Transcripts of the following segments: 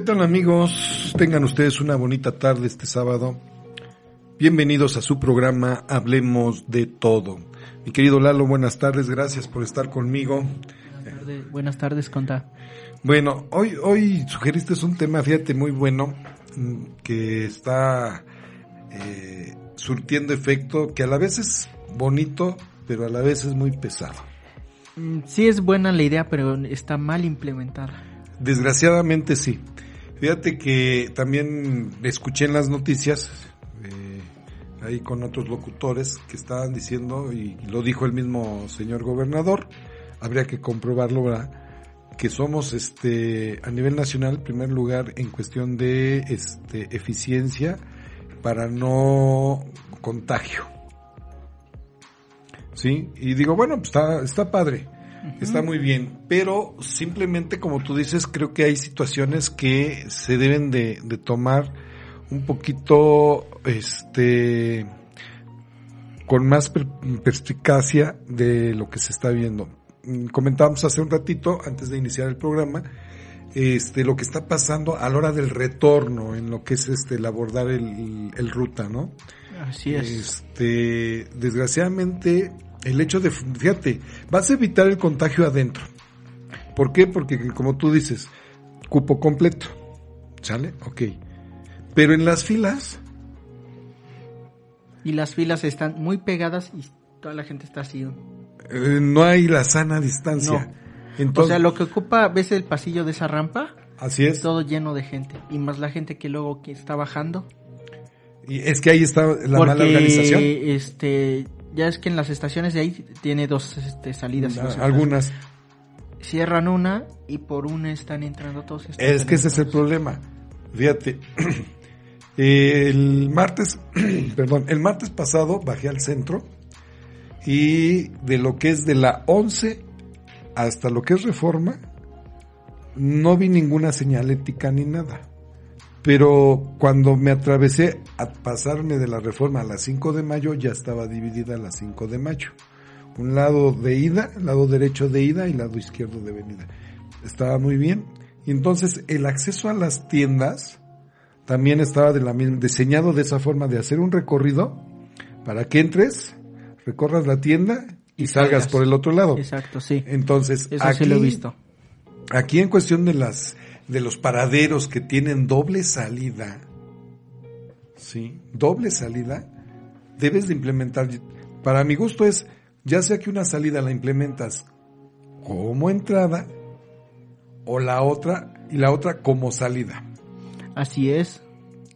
¿Qué tal amigos? Tengan ustedes una bonita tarde este sábado. Bienvenidos a su programa Hablemos de todo. Mi querido Lalo, buenas tardes, gracias por estar conmigo. Buenas tardes, buenas tardes Conta. Bueno, hoy, hoy sugeriste un tema, fíjate, muy bueno, mm, que está eh, surtiendo efecto, que a la vez es bonito, pero a la vez es muy pesado. Mm, Sí es buena la idea, pero está mal implementada. Desgraciadamente sí. Fíjate que también escuché en las noticias, eh, ahí con otros locutores que estaban diciendo, y lo dijo el mismo señor gobernador, habría que comprobarlo, ¿verdad? que somos este a nivel nacional primer lugar en cuestión de este eficiencia para no contagio. ¿Sí? Y digo, bueno, pues está, está padre. Está muy bien, pero simplemente como tú dices, creo que hay situaciones que se deben de, de tomar un poquito, este, con más per- perspicacia de lo que se está viendo. Mm, Comentábamos hace un ratito, antes de iniciar el programa, este, lo que está pasando a la hora del retorno en lo que es este, el abordar el, el ruta, ¿no? Así es. Este, desgraciadamente, el hecho de, fíjate, vas a evitar el contagio adentro. ¿Por qué? Porque, como tú dices, cupo completo. ¿Sale? Ok. Pero en las filas, Y las filas están muy pegadas y toda la gente está así. eh, no hay la sana distancia. No. Entonces, o sea, lo que ocupa, ves el pasillo de esa rampa, así es. todo lleno de gente. Y más la gente que luego que está bajando. Y es que ahí está la porque, mala organización. este, ya es que en las estaciones de ahí tiene dos este, salidas. Ah, no Algunas. Cierran una y por una están entrando todos. están Es que ese es el problema. Fíjate, el martes, perdón, el martes pasado bajé al centro y de lo que es de la 11 hasta lo que es reforma, no vi ninguna señalética ni nada. Pero cuando me atravesé a pasarme de la reforma a las 5 de mayo, ya estaba dividida a las 5 de mayo. Un lado de ida, lado derecho de ida y lado izquierdo de venida. Estaba muy bien. Y entonces el acceso a las tiendas también estaba de la misma, diseñado de esa forma de hacer un recorrido para que entres, recorras la tienda y, salgas. salgas. por el otro lado. Exacto, sí. Entonces, Eso aquí, sí lo he visto. aquí en cuestión de las de los paraderos que tienen doble salida, sí, doble salida, debes de implementar. Para mi gusto es, ya sea que una salida la implementas como entrada o la otra y la otra como salida, Así es.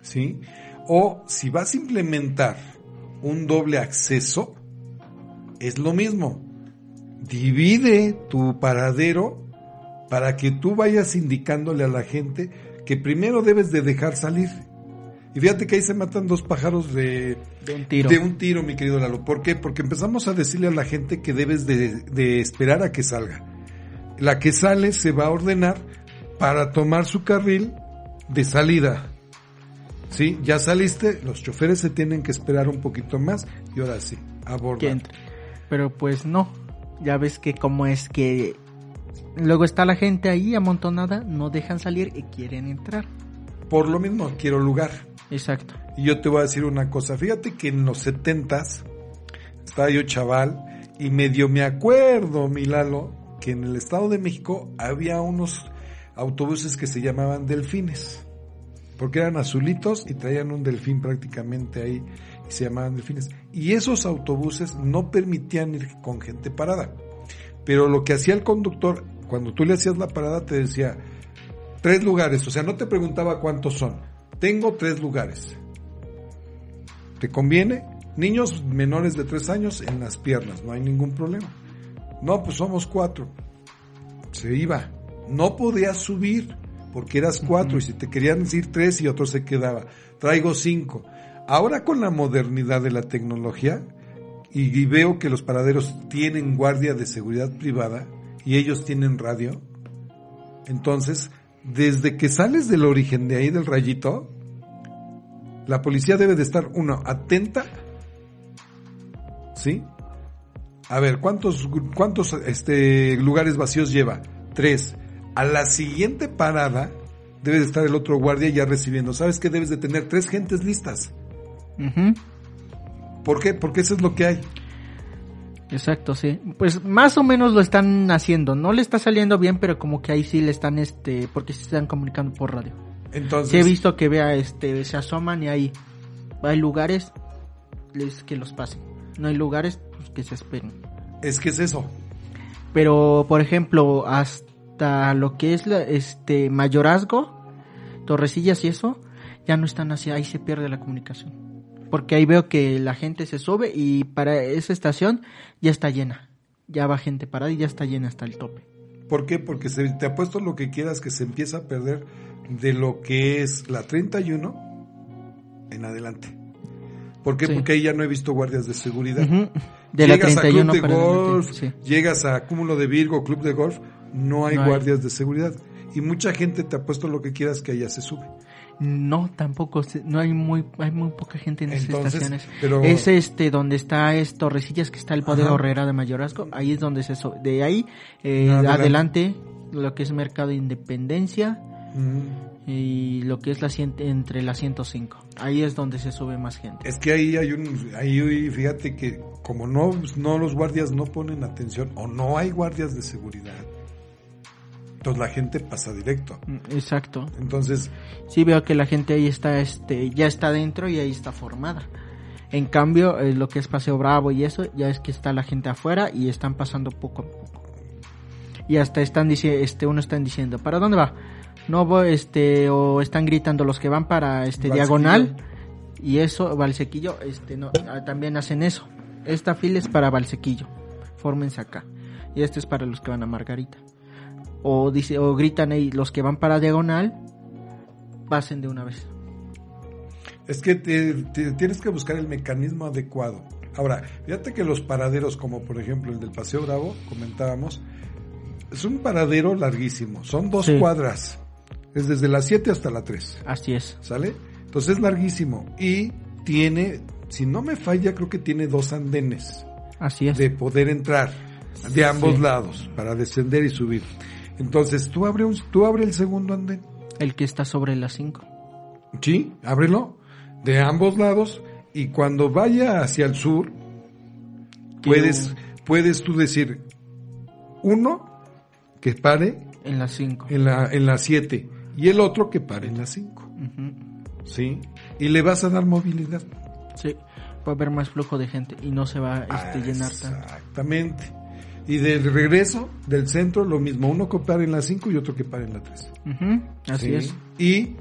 sí. O si vas a implementar un doble acceso, es lo mismo. Divide tu paradero para que tú vayas indicándole a la gente que primero debes de dejar salir. Y fíjate que ahí se matan dos pájaros de, De un tiro. de un tiro, mi querido Lalo. ¿Por qué? Porque empezamos a decirle a la gente que debes de, de esperar a que salga. La que sale se va a ordenar para tomar su carril de salida. ¿Sí? Ya saliste, los choferes se tienen que esperar un poquito más y ahora sí, abordar. entre. Pero pues no. Ya ves que como es que luego está la gente ahí amontonada, no dejan salir y quieren entrar. Por lo mismo, quiero lugar. Exacto. Y yo te voy a decir una cosa, fíjate que en los setentas estaba yo chaval y medio me acuerdo, mi Lalo, que en el Estado de México había unos autobuses que se llamaban delfines, porque eran azulitos y traían un delfín prácticamente ahí y se llamaban delfines. Y esos autobuses no permitían ir con gente parada. Pero lo que hacía el conductor, cuando tú le hacías la parada, te decía, tres lugares, o sea, no te preguntaba cuántos son. Tengo tres lugares. ¿Te conviene? Niños menores de tres años en las piernas, no hay ningún problema. No, pues somos cuatro. Se iba. No podías subir porque eras cuatro y si te querían decir tres y otro se quedaba. Traigo cinco. Ahora con la modernidad de la tecnología y, veo que los paraderos tienen guardia de seguridad privada y ellos tienen radio, entonces desde que sales del origen de ahí del rayito, la policía debe de estar, uno, atenta, ¿sí? A ver, ¿cuántos, cuántos este, lugares vacíos lleva? Tres. A la siguiente parada, debe de estar el otro guardia ya recibiendo. ¿Sabes que debes de tener tres gentes listas? Ujú. ¿Por qué? Porque eso es lo que hay. Exacto, sí. Pues más o menos lo están haciendo. No le está saliendo bien, pero como que ahí sí le están, este, porque se están comunicando por radio. Entonces, Sí he visto que vea, este, se asoman y ahí hay lugares les, que los pasen. No hay lugares pues, que se esperen. es que es eso. Pero, por ejemplo, hasta lo que es la, este mayorazgo, Torrecillas y eso, ya no están así, ahí se pierde la comunicación. Porque ahí veo que la gente se sube y para esa estación ya está llena. Ya va gente parada y ya está llena hasta el tope. ¿Por qué? Porque se- te apuesto lo que quieras que se empieza a perder de lo que es la 31 en adelante. ¿Por qué? Sí. Porque ahí ya no he visto guardias de seguridad. De la llegas 31 a club de golf, sí. llegas a cúmulo de Virgo, club de golf, no hay No hay. guardias de seguridad. Y mucha gente te ha puesto lo que quieras que allá se sube. No, tampoco, no hay muy, hay muy poca gente en esas Entonces, estaciones. pero- Es este donde está es Torrecillas que está el bodega Ajá. Horrera de Mayorazgo, ahí es donde se so- de ahí eh, Adelante. lo que es Mercado Independencia Mm. y lo que es la cien- entre la 105. Ahí es donde se sube más gente. Es que ahí hay un, ahí fíjate que como no, no los guardias no ponen atención o no hay guardias de seguridad, entonces la gente pasa directo. Mm, Exacto. Entonces, Sí veo que la gente ahí está este ya está dentro y ahí está formada. En cambio, eh, lo que es Paseo Bravo y eso, ya es que está la gente afuera y están pasando poco a poco. Y hasta están diciendo, este, uno están diciendo, ¿para dónde va? No voy, este, o están gritando los que van para este Valsequillo. diagonal y eso, Valsequillo, este, no, ah, también hacen eso. Esta fila es para Valsequillo, fórmense acá. Y este es para los que van a Margarita. O dice, o gritan ahí, los que van para diagonal, pasen de una vez. es que te- te- tienes que buscar el mecanismo adecuado. Ahora, fíjate que los paraderos, como por ejemplo el del Paseo Bravo, comentábamos, es un paradero larguísimo, son dos Sí. cuadras, es desde la 7 hasta la 3. Así es. ¿Sale? Entonces es larguísimo y tiene, si no me falla, creo que tiene dos andenes Así es. de poder entrar de ambos Sí. lados para descender y subir. Entonces tú abre, un, tú abre el segundo andén. El que está sobre las 5. Sí, ábrelo de ambos lados y cuando vaya hacia el sur puedes puedes tú decir uno que pare En las 5. en la en la 7 y el otro que pare en la 5. ¿Sí? Y le vas a dar movilidad. Sí. Va a haber más flujo de gente y no se va a este, llenar tanto. Exactamente. Y del regreso del centro lo mismo, uno que pare en la 5 y otro que pare en la 3. Ujú, Así ¿sí? es. Y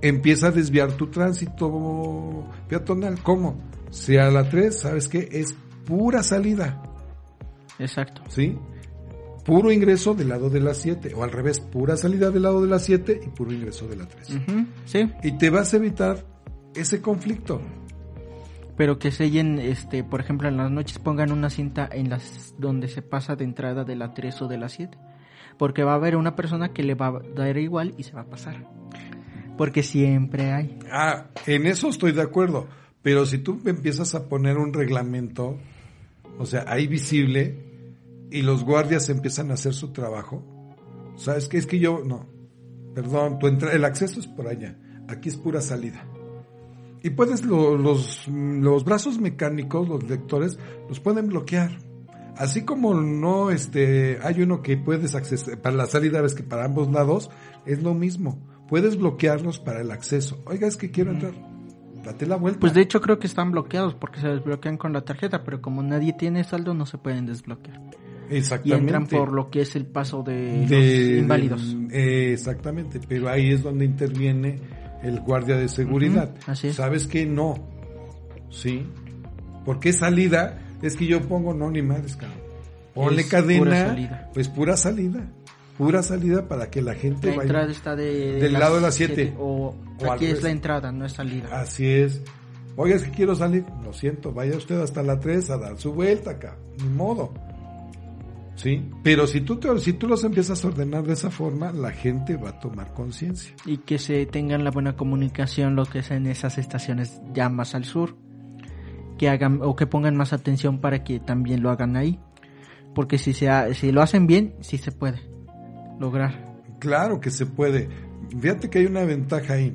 empieza a desviar tu tránsito peatonal. ¿Cómo? Si a la 3, ¿sabes qué? Es pura salida, Exacto. ¿sí? Puro ingreso del lado de la 7, o al revés, pura salida del lado de la 7 y puro ingreso de la 3. Ujú, Sí. Y te vas a evitar ese conflicto. Pero que sellen, este, por ejemplo, en las noches pongan una cinta en las donde se pasa de entrada de la 3 o de la 7. Porque va a haber una persona que le va a dar igual y se va a pasar. Porque siempre hay. Ah, en eso estoy de acuerdo. Pero si tú empiezas a poner un reglamento, o sea, ahí visible, y los guardias empiezan a hacer su trabajo, ¿sabes qué? Es que yo, no, perdón, tu entra el acceso es por allá, aquí es pura salida. Y puedes, lo- los, los brazos mecánicos, los lectores, los pueden bloquear. Así como no, este, hay uno que puedes acceder, para la salida, ves que para ambos lados, es lo mismo. Puedes bloquearlos para el acceso. Oiga, es que quiero entrar. Date la vuelta. Pues de hecho creo que están bloqueados porque se desbloquean con la tarjeta, pero como nadie tiene saldo no se pueden desbloquear. Y Exactamente. entran por lo que es el paso de, De- los inválidos. de- exactamente, pero ahí es donde interviene el guardia de seguridad. Así es. ¿Sabes que No. ¿Sí? Porque salida es que yo pongo no ni madres, cabrón. Ponle Es cadena, pura salida. pues pura salida. Pura salida para que la gente La vaya. entrada está de, Del lado de las siete. O, O al aquí es la entrada, no es salida. Así es. Oiga, es que quiero salir. Lo siento, vaya usted hasta la 3 a dar su vuelta acá. Ni modo. ¿Sí? Pero si tú, te, si tú los empiezas a ordenar de esa forma, la gente va a tomar conciencia. Y que se tengan la buena comunicación, lo que es en esas estaciones ya más al sur. Que hagan o que pongan más atención para que también lo hagan ahí. Porque si, se ha- si lo hacen bien, sí se puede lograr. Claro que se puede. fíjate que hay una ventaja ahí.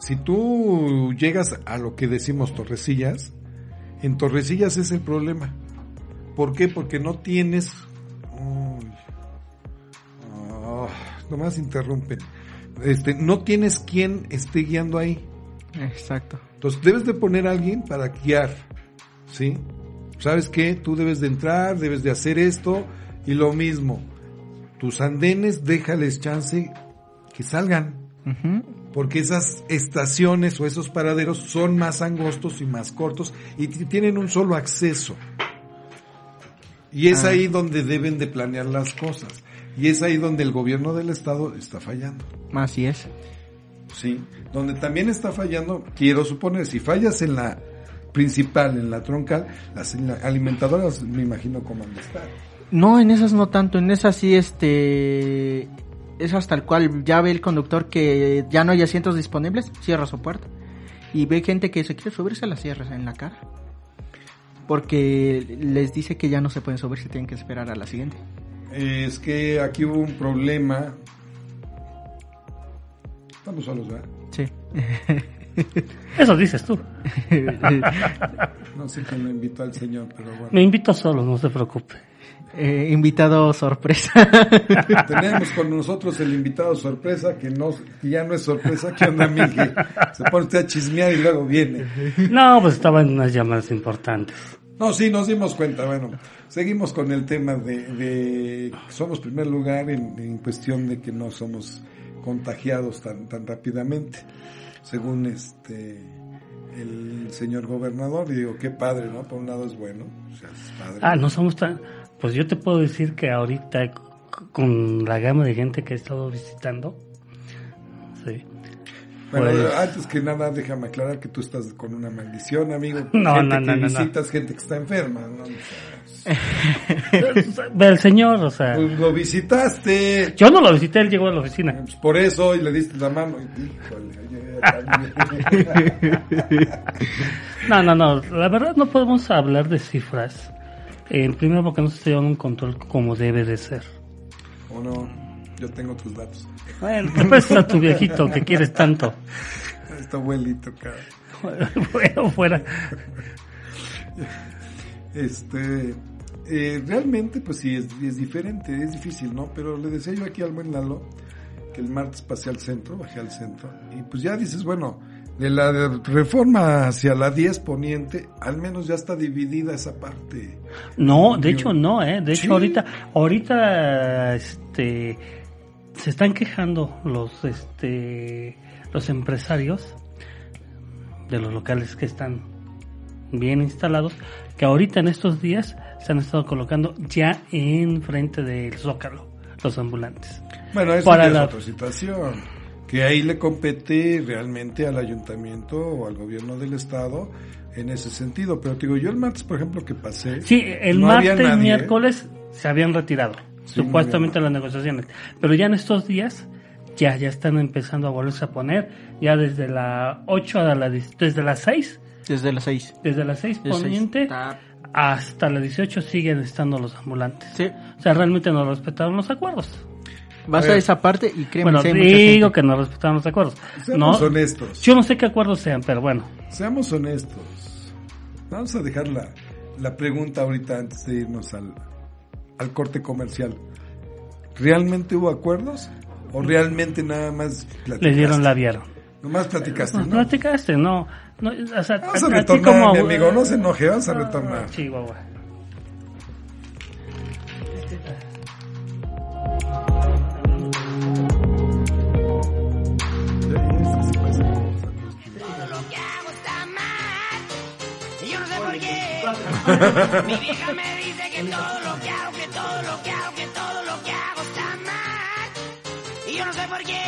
Si tú llegas a lo que decimos Torrecillas, en Torrecillas es el problema. ¿Por qué? Porque no tienes... Ah, nomás interrumpen. Este, no tienes quien esté guiando ahí. Exacto. Entonces debes de poner a alguien para guiar, ¿sí? ¿Sabes qué? Tú debes de entrar, debes de hacer esto y lo mismo. Tus andenes, déjales chance que salgan. Porque esas estaciones o esos paraderos son más angostos y más cortos y tienen un solo acceso. Y es Ah. ahí donde deben de planear las cosas. Y es ahí donde el gobierno del estado está fallando. Así es. Sí, donde también está fallando, quiero suponer, si fallas en la principal, en la troncal, las en la- alimentadoras me imagino cómo han de estar. No, en esas no tanto, en esas sí, este, es hasta el cual ya ve el conductor que ya no hay asientos disponibles, cierra su puerta. Y ve gente que se quiere subirse a la cierra en la cara. Porque les dice que ya no se pueden subir, se tienen que esperar a la siguiente. Es que aquí hubo un problema. Estamos solos, ¿verdad? Sí. Eso dices tú. No sé quién lo invitó al señor, pero bueno. Me invito solo, no se preocupe. Eh, invitado sorpresa. Tenemos con nosotros el invitado sorpresa, que no que ya no es sorpresa, que onda, Miguel? Se pone usted a chismear y luego viene. No, pues estaba en unas llamadas importantes. No, sí, nos dimos cuenta. Bueno, seguimos con el tema de, de somos primer lugar en, en cuestión de que no somos contagiados tan, tan rápidamente, según este el señor gobernador. Y digo, qué padre, ¿no? Por un lado es bueno, o sea, es padre. Ah, no somos tan... Pues yo te puedo decir que ahorita con la gama de gente que he estado visitando. Bueno, Pues- antes que nada, déjame aclarar que tú estás con una maldición, amigo. No, gente no, no, que visitas, gente que está enferma. ¿no? O sea, Ve el señor, o sea... pues lo visitaste. Yo no lo visité, él llegó a la oficina. Pues por eso, y le diste la mano. Híjole. No, no, no. La verdad no podemos hablar de cifras. Eh, primero porque no se está llevando un control como debe de ser. o no, yo tengo tus datos. Bueno, te prestas a tu viejito que quieres tanto. Este abuelito, cara. Bueno, fuera. Este, eh, realmente, pues sí, es, es diferente, es difícil, ¿no? Pero le decía yo aquí al buen Lalo que el martes pasé al centro, bajé al centro, y pues ya dices, bueno, de la reforma hacia la 10 poniente, al menos ya está dividida esa parte. No, de hecho no, eh. De hecho ahorita, ahorita, este, se están quejando los, este, los empresarios de los locales que están bien instalados, que ahorita en estos días se han estado colocando ya en frente del zócalo los ambulantes. Bueno, eso Para ya la- es otra situación. Que ahí le compete realmente al ayuntamiento o al gobierno del estado en ese sentido. Pero te digo, yo el martes, por ejemplo, que pasé. Sí, el no había martes, nadie, miércoles se habían retirado, Sí, supuestamente las negociaciones. Pero ya en estos días, ya, ya están empezando a volverse a poner, ya desde la 8 a la, desde las 6, Desde las 6. desde las 6 poniente hasta las 18 siguen estando los ambulantes. Sí. O sea, realmente no respetaron los acuerdos. Vas A esa parte y créeme Bueno, digo que no respetaron los acuerdos. Seamos No, honestos. yo no sé qué acuerdos sean, pero bueno. Seamos honestos. Vamos a dejar la, la pregunta ahorita antes de irnos al, al corte comercial. ¿Realmente hubo acuerdos? ¿O realmente nada más platicaste? Les dieron la vieron. Nomás platicaste, No, ¿no? platicaste, no. no o sea, Vamos a ti retornar, como- mi amigo. No se enoje, vamos a retornar. Chihuahua. Mi vieja me dice que todo lo Y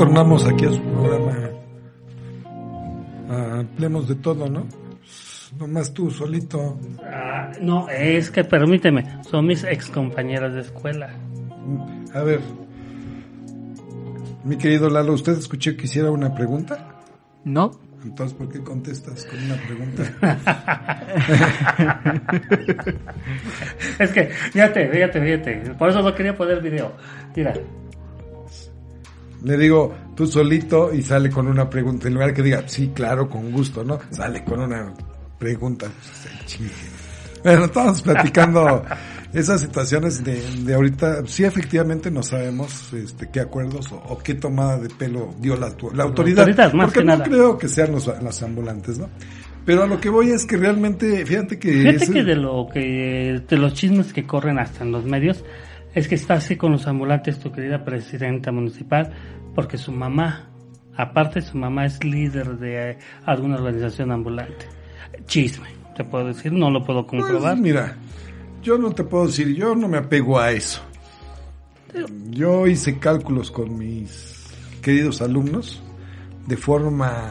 Retornamos aquí a su programa. Hablemos de todo, ¿no? Nomás tú solito. Ah, no, es que permíteme, son mis ex compañeras de escuela. A ver, mi querido Lalo, ¿usted escuchó que hiciera una pregunta? No, Entonces, ¿por qué contestas con una pregunta? Es que, fíjate, fíjate, fíjate. Por eso no quería poner video. Mira, Le digo, tú solito y sale con una pregunta. En lugar que diga, sí, claro, con gusto, ¿no? Sale con una pregunta. Bueno, estamos platicando esas situaciones de, de ahorita. Sí, efectivamente no sabemos este, qué acuerdos o, o qué tomada de pelo dio la, la autoridad. autoridad, más porque que no nada. creo que sean los, los ambulantes, ¿no? Pero a lo que voy es que realmente, fíjate que... fíjate que de lo que, de los chismes que corren hasta en los medios, es que está así con los ambulantes tu querida presidenta municipal, porque su mamá, aparte su mamá es líder de alguna organización ambulante. Chisme, te puedo decir, no lo puedo Pues, comprobar. mira, yo no te puedo decir, yo no me apego a eso. Yo hice cálculos con mis queridos alumnos de forma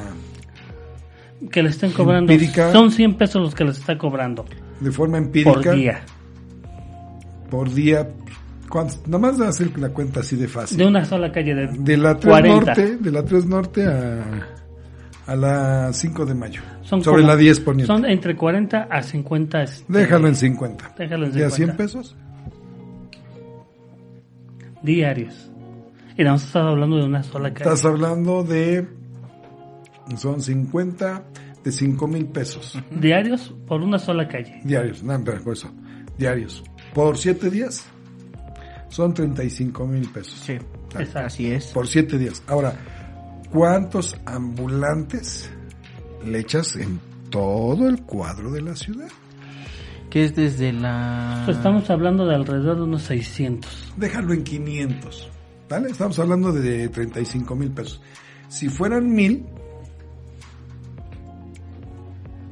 que le estén cobrando, Empírica. son 100 pesos los que les está cobrando de forma empírica por día. por día. ¿Cuántos? Nomás de hacer la cuenta así de fácil. De una sola calle de, De la 3 40. Norte, de la 3 Norte a, a la 5 de mayo. Son Sobre como- la 10 poniendo. Son entre 40 a 50. este, Déjalo en 50. Déjalo en ¿Y a 100 50. pesos? diarios. Y no estamos hablando de una sola calle. Estás hablando de... Son 50 de 5 mil pesos. Diarios por una sola calle. Diarios, no, pero por eso. Diarios. Por 7 días. Son 35 mil pesos. Sí, Exacto. así es. Por siete días. Ahora, ¿cuántos ambulantes le echas en todo el cuadro de la ciudad? Que es desde la... Pues estamos hablando de alrededor de unos 600. Déjalo en 500. ¿Vale? Estamos hablando de 35 mil pesos. Si fueran mil,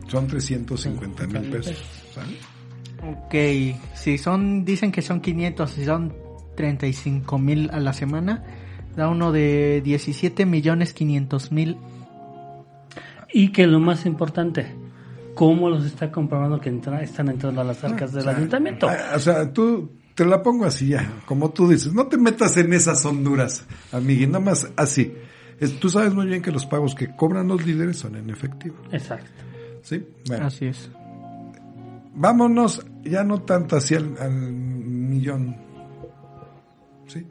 son 350 mil pesos. ¿sale? Ok, si son, dicen que son 500, si son 35 mil a la semana, da uno de 17 millones 500 mil. Y que lo más importante, ¿cómo los está comprobando que entra- están entrando a las arcas del O sea, ayuntamiento? ah, O sea, tú te la pongo así ya, como tú dices, no te metas en esas honduras, amigui, nada más así. Es- tú sabes muy bien que los pagos que cobran los líderes son en efectivo, Exacto. ¿sí? Bueno, Así es. vámonos ya no tanto hacia el al millón, ¿sí?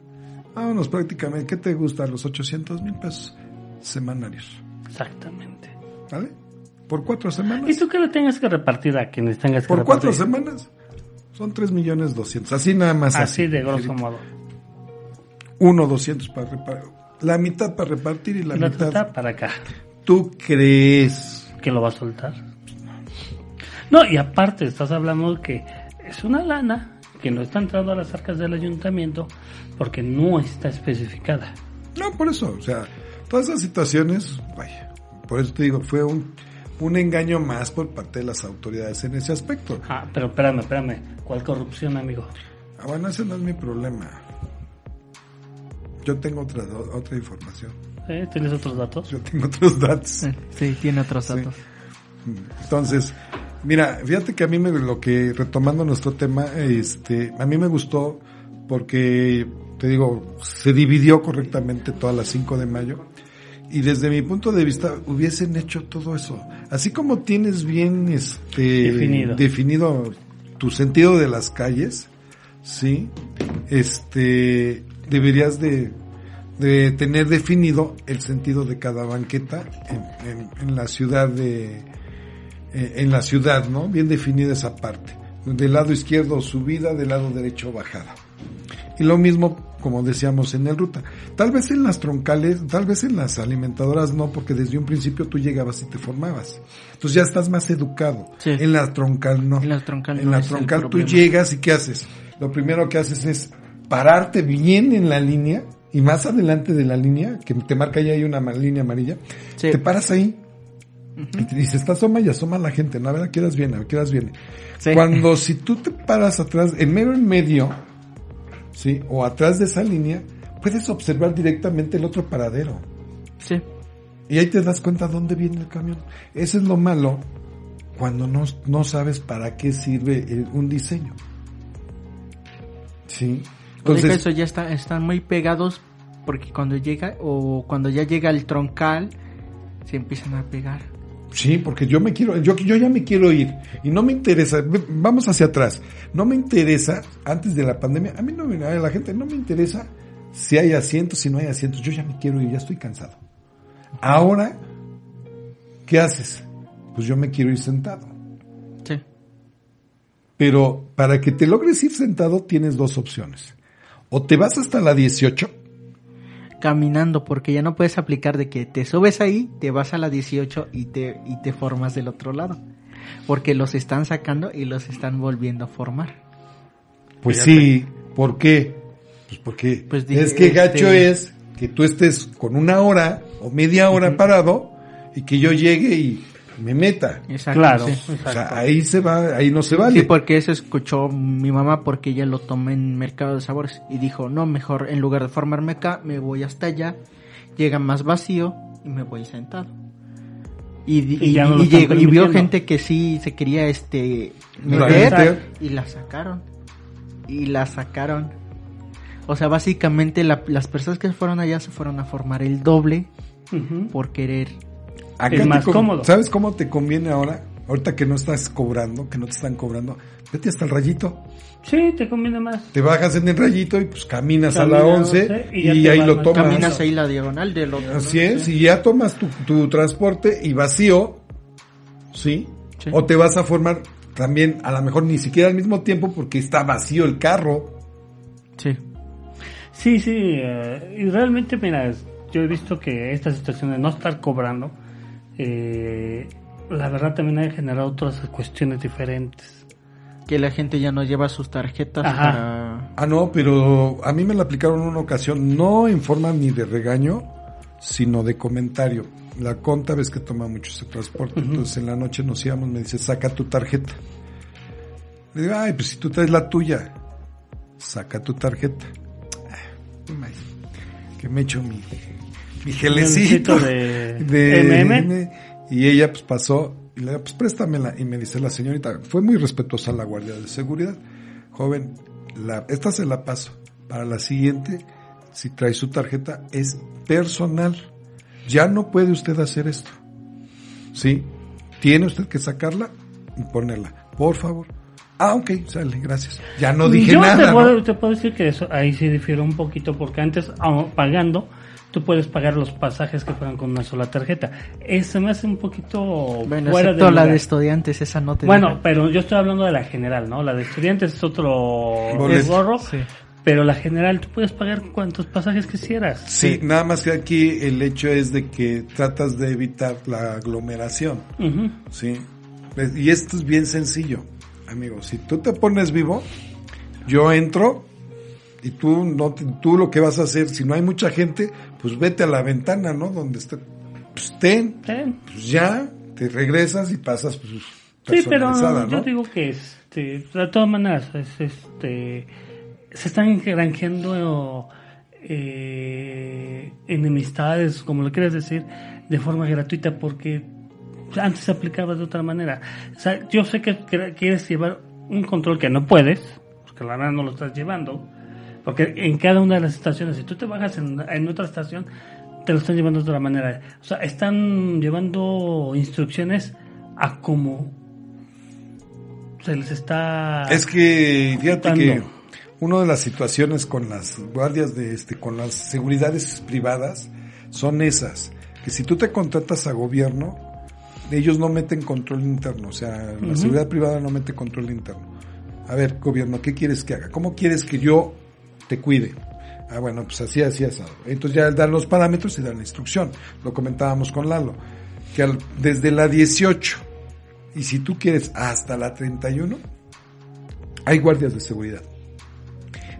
Vámonos prácticamente, ¿qué te gusta? Los 800 mil pesos semanarios, Exactamente. ¿vale? Por cuatro semanas. Y tú que le tengas que repartir a quienes tengas que Por cuatro repartir. semanas son 3 millones 200, así nada más. Así de grosso modo. uno 200 para repartir, la mitad para repartir y la, la mitad. mitad para acá. ¿Tú crees? que lo va a soltar. No, y aparte estás hablando que es una lana que no está entrando a las arcas del ayuntamiento porque no está especificada. No, por eso, o sea, todas esas situaciones, vaya, por eso te digo, fue un, un engaño más por parte de las autoridades en ese aspecto. Ah, pero espérame, espérame. ¿Cuál corrupción, amigo? Ah, bueno, ese no es mi problema. Yo tengo otra, otra información. ¿Eh? ¿Tienes otros datos? Yo tengo otros datos. Sí, tiene otros Sí. datos. Entonces, mira, fíjate que a mí me, lo que, retomando nuestro tema, este, a mí me gustó porque, te digo, se dividió correctamente todas las 5 de mayo. Y desde mi punto de vista, hubiesen hecho todo eso. Así como tienes bien, este, Definido. definido tu sentido de las calles, sí, este, deberías de, de tener definido el sentido de cada banqueta en, en- en la ciudad de, eh, en la ciudad, ¿no? Bien definida esa parte. Del lado izquierdo subida, del lado derecho bajada. Y lo mismo, como decíamos, en el ruta. Tal vez en las troncales, tal vez en las alimentadoras no, porque desde un principio tú llegabas y te formabas. Entonces ya estás más educado. Sí. En la troncal no. En la troncal En no la es el troncal tú llegas y ¿qué haces? Lo primero que haces es pararte bien en la línea y más adelante de la línea, que te marca ya hay una línea amarilla, Sí. te paras ahí y te dices, está asoma y asoma la gente, ¿no? A ver, ¿a qué horas viene? ¿A qué horas viene? Sí. Cuando si tú te paras atrás, en mero en medio, ¿sí? O atrás de esa línea, puedes observar directamente el otro paradero. Sí. Y ahí te das cuenta dónde viene el camión. Eso es lo malo cuando no, no sabes para qué sirve el- un diseño. Sí. Entonces, eso ya está, están muy pegados porque cuando llega o cuando ya llega el troncal se empiezan a pegar. Sí, porque yo me quiero, yo, yo ya me quiero ir y no me interesa, vamos hacia atrás, no me interesa, antes de la pandemia, a mí no me, a la gente no me interesa si hay asientos, si no hay asientos, yo ya me quiero ir, ya estoy cansado. Ahora, ¿qué haces? Pues yo me quiero ir sentado. Sí. Pero para que te logres ir sentado tienes dos opciones. O te vas hasta la 18, Caminando porque ya no puedes aplicar de que te subes ahí, te vas a la 18 y te y te formas del otro lado. Porque los están sacando y los están volviendo a formar. pues Fíjate. sí, ¿por qué? Pues porque Pues dije, es que este- gacho es que tú estés con una hora o media hora parado y que yo llegue y me meta. Exacto. Claro. sí. O sea, ahí se va, ahí no se vale. Sí, porque eso escuchó mi mamá porque ella lo tomó en Mercado de Sabores y dijo, no, mejor en lugar de formarme acá, me voy hasta allá, llega más vacío y me voy sentado. Y, Y ya no lo y llegó- y vio gente que sí se quería este Meter. y la sacaron. Y la sacaron. O sea, básicamente la- las personas que fueron allá se fueron a formar el doble por querer. Acá es más cómodo. ¿Sabes cómo te conviene ahora? Ahorita que no estás cobrando, que no te están cobrando, vete hasta el rayito. Sí, te conviene más. Te bajas en el rayito y pues caminas a Caminas la a 11 11 y y, ahí lo tomas. Caminas ahí la diagonal del otro. Así ¿no? es, Sí. y ya tomas tu, tu transporte y vacío, ¿sí? Sí. O te vas a formar también, a lo mejor ni siquiera al mismo tiempo porque está vacío el carro, Sí. Sí, sí, eh, y realmente, mira, yo he visto que esta situación de no estar cobrando, eh, la verdad también ha generado otras cuestiones diferentes. Que la gente ya no lleva sus tarjetas Ajá. para... Ah, no, pero a mí me la aplicaron en una ocasión, no en forma ni de regaño, sino de comentario. La conta ves que toma mucho ese transporte, entonces en la noche nos íbamos, me dice, saca tu tarjeta. Le digo, ay, pues si tú traes la tuya, saca tu tarjeta. Ah, ay, Que me echo mi, mi gelecito de de MM. y ella pues pasó y le digo, pues préstamela y me dice la señorita, fue muy respetuosa la guardia de seguridad. Joven, la, esta se la paso. Para la siguiente, si trae su tarjeta, es personal. Ya no puede usted hacer esto. ¿Sí? Tiene usted que sacarla y ponerla. Por favor. Ah, ok, sale, gracias. Ya no dije Yo nada. te, puedo, ¿no? te puedo decir que eso ahí sí difiere un poquito porque antes aun pagando tú puedes pagar los pasajes que fueran con una sola tarjeta. Eso me hace un poquito Bueno, fuera excepto de la de estudiantes, esa no te Bueno, deja. pero yo estoy hablando de la general, ¿no? La de estudiantes es otro es gorro, Sí. pero la general tú puedes pagar cuantos pasajes quisieras. Sí, nada más que aquí el hecho es de que tratas de evitar la aglomeración. Sí. Pues, Y esto es bien sencillo, amigo. Si tú te pones vivo, yo entro y tú no tú lo que vas a hacer, si no hay mucha gente, pues vete a la ventana, ¿no? Donde esté, pues ten, Sí. pues ya, te regresas y pasas pues, Sí, pero yo digo que este, de todas maneras, es, este, se están granjeando eh, enemistades, como lo quieras decir, de forma gratuita porque antes se aplicaba de otra manera. O sea, yo sé que quieres llevar un control que no puedes, porque la verdad no lo estás llevando, porque en cada una de las estaciones, si tú te bajas en, en otra estación, te lo están llevando de otra manera. O sea, están llevando instrucciones a cómo se les está... Es que fíjate que una de las situaciones con las guardias de este, con las seguridades privadas son esas, que si tú te contratas a gobierno, ellos no meten control interno, o sea, la seguridad privada no mete control interno. A ver, gobierno, ¿qué quieres que haga? ¿Cómo quieres que yo te cuide? Ah, bueno, pues así, así, así. Entonces ya dan los parámetros y dan la instrucción. Lo comentábamos con Lalo, que al- desde la 18 y si tú quieres hasta la 31, hay guardias de seguridad.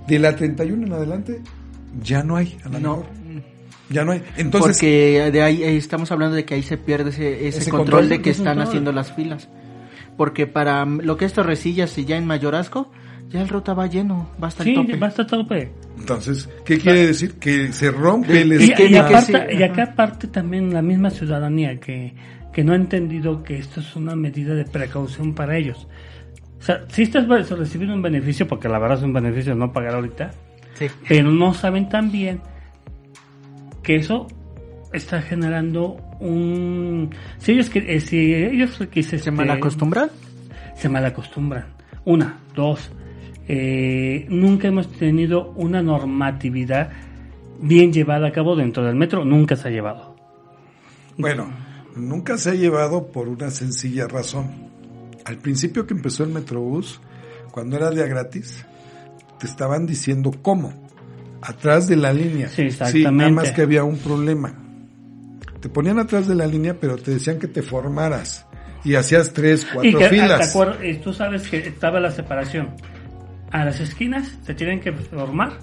De la 31 en adelante, ya no hay, a lo No, mejor. Ya no hay. Entonces, porque de ahí estamos hablando de que ahí se pierde ese, ese Ese control, control, de que están control. haciendo las filas. Porque para lo que es Torrecillas y ya en Mayorazgo, ya el ruta va lleno, va hasta el Sí, tope. basta tope. entonces, ¿qué quiere decir? Que se rompe el Es Y, que- y aparte, y acá aparte también la misma ciudadanía que, que no ha entendido que esto es una medida de precaución para ellos. O sea, si estás va- recibiendo un beneficio, porque la verdad es un beneficio no pagar ahorita, Sí. pero no saben también que eso está generando un... Si ellos, que- eh, si ellos que se, ¿Se mal acostumbran? se malacostumbran. Una, dos, eh, nunca hemos tenido una normatividad bien llevada a cabo dentro del metro, nunca se ha llevado. Bueno, nunca se ha llevado por una sencilla razón. Al principio que empezó el Metrobús, cuando era día gratis, te estaban diciendo cómo. Atrás de la línea. Sí, nada exactamente. más que había un problema. Te ponían atrás de la línea, pero te decían que te formaras. Y hacías tres, Y cuatro que, filas. Eh, tú sabes que estaba la separación. A las esquinas se tienen que formar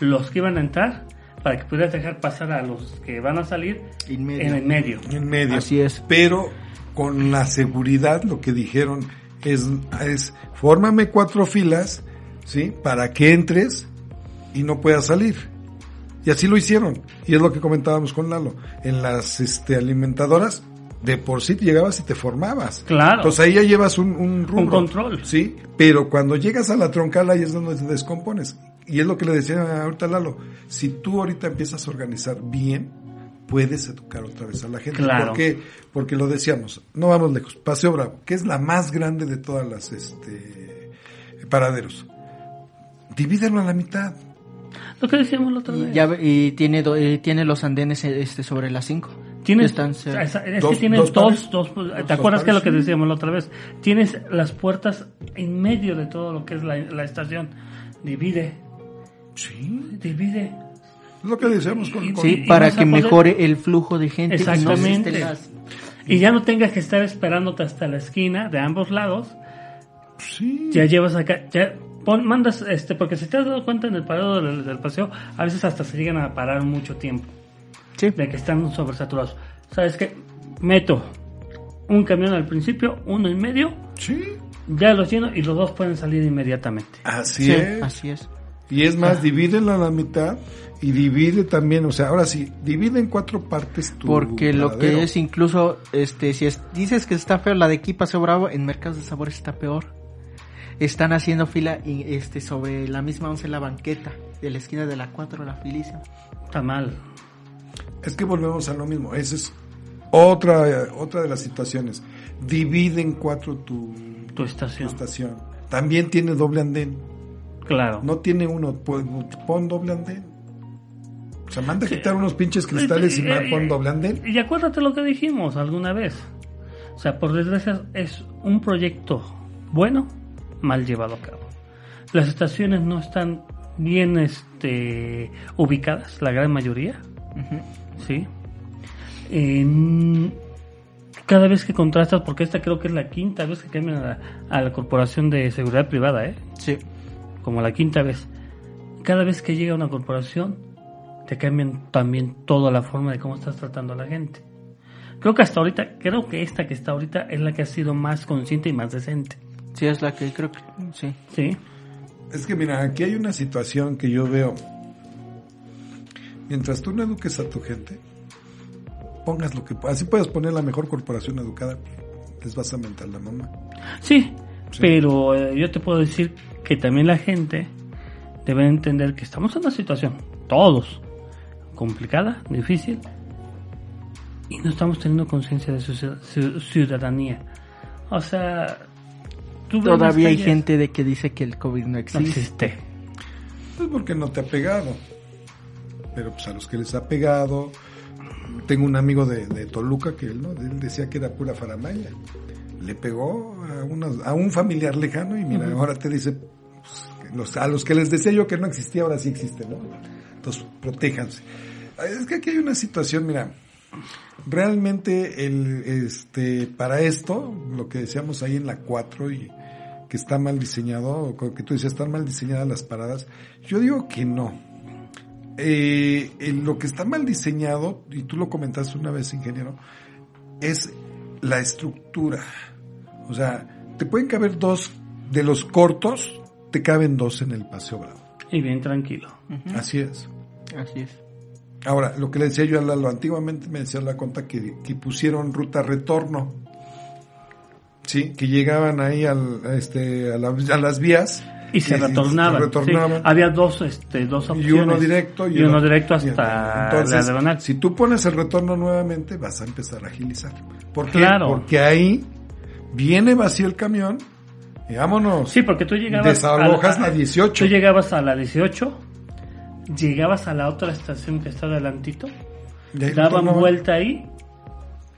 los que iban a entrar para que pudieras dejar pasar a los que van a salir En medio. en el medio. En medio. Así es. Pero con la seguridad lo que dijeron es, es fórmame cuatro filas, ¿sí? Para que entres y no puedas salir. Y así lo hicieron. Y es lo que comentábamos con Lalo. En las este, alimentadoras, de por sí llegabas y te formabas. Claro. Entonces ahí ya llevas un, un rubro. control. Sí, pero cuando llegas a la troncal ahí es donde te descompones. Y es lo que le decía ahorita Lalo. Si tú ahorita empiezas a organizar bien, puedes educar otra vez a la gente. Claro. ¿Por qué? Porque lo decíamos, no vamos lejos. Paseo Bravo, que es la más grande de todas las este, paraderos. Divídelo a la mitad. Lo que decíamos la otra Y, vez. ya, ve- y tiene, do- eh, tiene los andenes este, sobre las 5. Tienes, es es Dos- que tienes dos dos, pares. dos, ¿te Dos- acuerdas que es lo que decíamos la otra vez? Tienes las puertas en medio de todo lo que es la, la estación. Divide. Sí, Divide. es lo que decíamos con... con- Sí, para que poder- mejore el flujo de gente. y no Exactamente. las- Y ya no tengas que estar esperándote hasta la esquina de ambos lados. Sí. Ya llevas acá, ya pon- mandas, este, porque si te has dado cuenta en el parado del, del paseo, a veces hasta se llegan a parar mucho tiempo. Sí. de que están sobresaturados. ¿Sabes qué? Meto un camión al principio, uno en medio, Sí, ya los lleno y los dos pueden salir inmediatamente. así Sí, es. así es. Y es más, divídela a la mitad y divide también, o sea, ahora sí, divide en cuatro partes tu Porque lo que es incluso, este, si es- dices que está feo la de Paseo Bravo, en Mercados de Sabores está peor. Están haciendo fila y, este, sobre la misma once la banqueta, de la esquina de la 4, la filísima. Está mal. Es que volvemos a lo mismo, esa es otra, otra de las situaciones. Divide en cuatro tu, Tu tu estación. También tiene doble andén. Claro. No tiene uno, pues, pon doble andén. O sea, manda a Sí. quitar unos pinches cristales y ma- eh, pon doble andén. Y acuérdate lo que dijimos alguna vez. O sea, por desgracia es un proyecto bueno, mal llevado a cabo. Las estaciones no están bien este, ubicadas, la gran mayoría. Ujú. ¿Sí? En- cada vez que contrastas, porque esta creo que es la quinta vez que cambian a la, a la Corporación de Seguridad Privada, ¿eh? Sí. Como la quinta vez. Cada vez que llega una corporación, te cambian también toda la forma de cómo estás tratando a la gente. Creo que hasta ahorita, creo que esta que está ahorita es la que ha sido más consciente y más decente, Sí, es la que creo que, sí. ¿sí? Es que mira, aquí hay una situación que yo veo. Mientras tú no eduques a tu gente, pongas lo que así puedes poner la mejor corporación educada, les vas a mentar la mamá. Sí, Sí. pero eh, yo te puedo decir que también la gente debe entender que estamos en una situación, todos, complicada, difícil, y no estamos teniendo conciencia de su, su- ciudadanía. O sea, tú Todavía hay gente de que dice que el COVID no No existe. existe. Pues porque no te ha pegado. Pero pues a los que les ha pegado, tengo un amigo de, de Toluca que él, ¿no? él decía que era pura faramaya. Le pegó a, unos- a un familiar lejano y mira, ahora te dice, pues, los- a los que les decía yo que no existía, ahora sí existe, ¿no? Entonces, protéjanse. Es que aquí hay una situación, mira, realmente el, este, para esto, lo que decíamos ahí en la 4 y que está mal diseñado, o que tú dices, están mal diseñadas las paradas, yo digo que no. Eh, en lo que está mal diseñado, y tú lo comentaste una vez, ingeniero, es la estructura. O sea, te pueden caber dos, de los cortos, te caben dos en el Paseo Bravo. Y bien tranquilo. Así es. Así es. Ahora, lo que le decía yo a Lalo, antiguamente me decía la conta que, que pusieron ruta retorno. Sí, que llegaban ahí al, a este, a, la- a las vías. Y se y retornaban. se retornaban. sí. Había dos, este, dos y opciones. uno directo y, y uno directo y- hasta entonces, la si tú pones el retorno nuevamente vas a empezar a agilizar ¿por qué? Claro. porque ahí viene vacío el camión y vámonos Sí, porque tú llegabas desalojas a la 18 Tú llegabas a la 18, llegabas a la otra estación que está adelantito, y daban vuelta ahí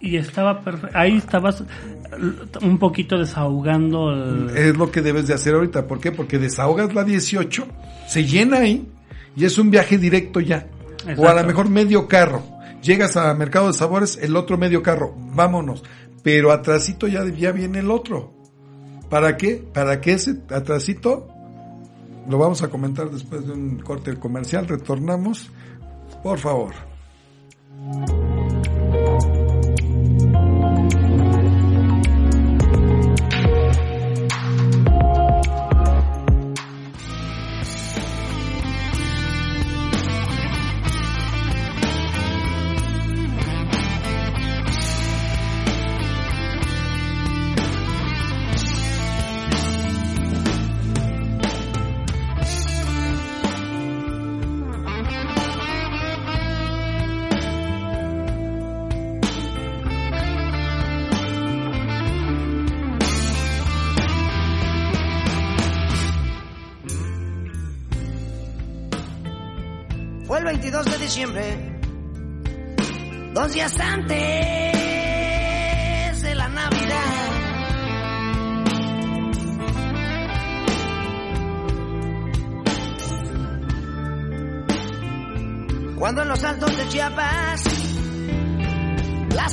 y estaba perfecto. Ahí estabas un poquito desahogando el... es lo que debes de hacer ahorita. ¿por qué? porque desahogas la 18 se llena ahí y es un viaje directo ya. O a lo mejor medio carro. Llegas a Mercado de Sabores el otro medio carro. Vámonos. Pero atrasito ya, ya viene el otro. ¿para qué? para que ese atrasito lo vamos a comentar después de un corte comercial retornamos. Por favor diciembre, dos días antes de la Navidad. Cuando en los altos de Chiapas la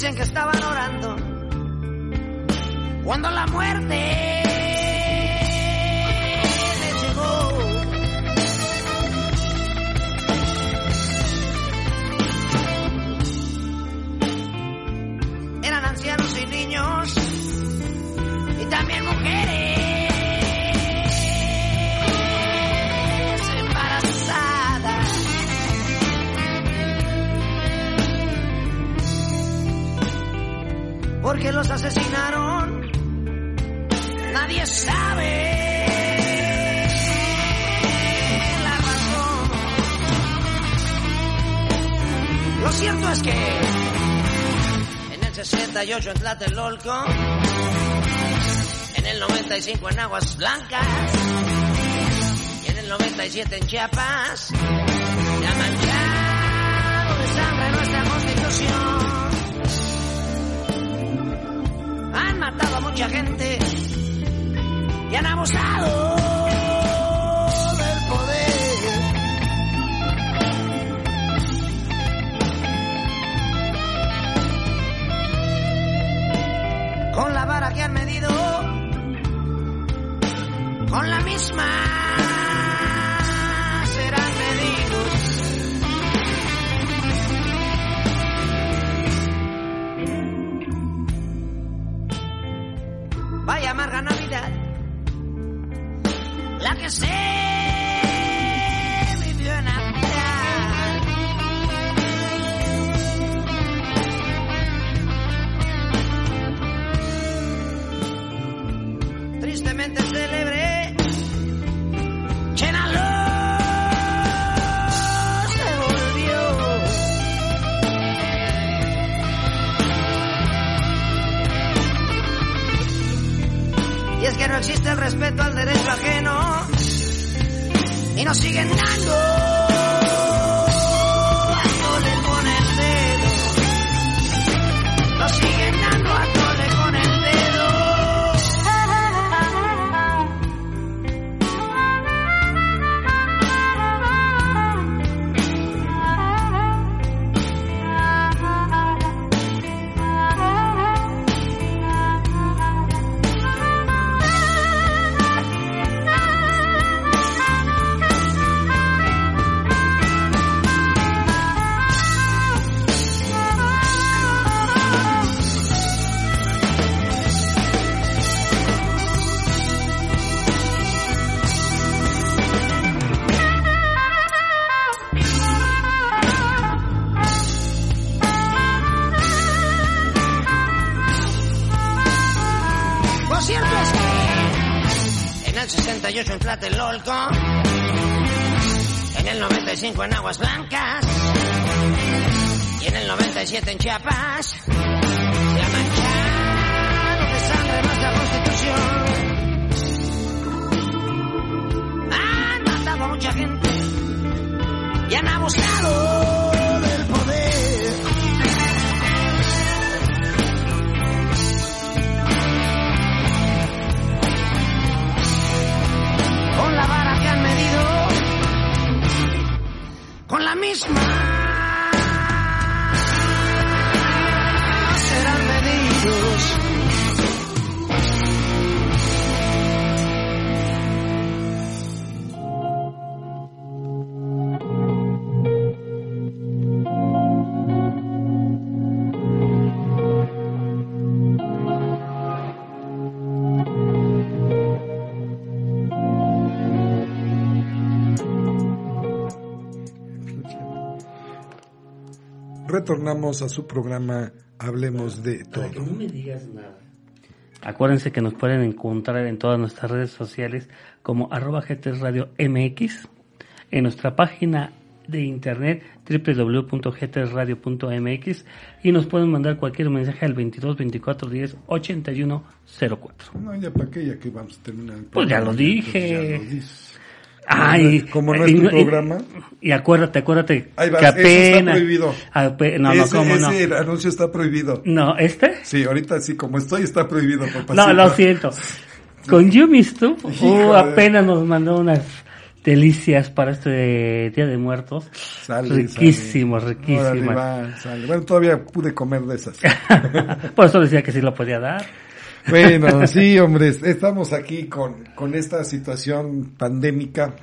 Dicen que estaban orando cuando la muerte les llegó. Eran ancianos y niños y también mujeres porque los asesinaron. Nadie sabe la razón. Lo cierto es que en el 68 en Tlatelolco, en el 95 en Aguas Blancas y en el 97 en Chiapas, Han matado a mucha gente y han abusado del poder. Con la vara que han medido, con la misma Célebre, Chenaló se volvió. Y es que no existe el respeto al derecho ajeno. Y nos siguen dando. En el 95 en Aguas Blancas y en el 97 en Chiapas, Retornamos a su programa Hablemos de Para que todo. no me digas nada. Acuérdense que nos pueden encontrar en todas nuestras redes sociales como arroba GT Radio MX, en nuestra página de internet www.g3radio.mx y nos pueden mandar cualquier mensaje al 22 24 10 81 04. No, ya para qué, ya que vamos a terminar el Pues ya lo entonces dije. ya lo dices. Ay, Como no y es tu y- programa. Y, acuérdate, acuérdate Ahí va, que eso está apenas. prohibido. no, no, ese, cómo no. ese anuncio está prohibido. No, ¿este? Sí, ahorita sí, como estoy está prohibido. No, lo siento. Con Yumistu, uh, Hijo de- apenas nos mandó unas delicias para este Día de Muertos. Sale, riquísimos, sale. riquísimos. Órale, va, sale. Bueno, todavía pude comer de esas. Por eso decía que sí lo podía dar. Bueno, sí, hombre, estamos aquí con, con esta situación pandémica,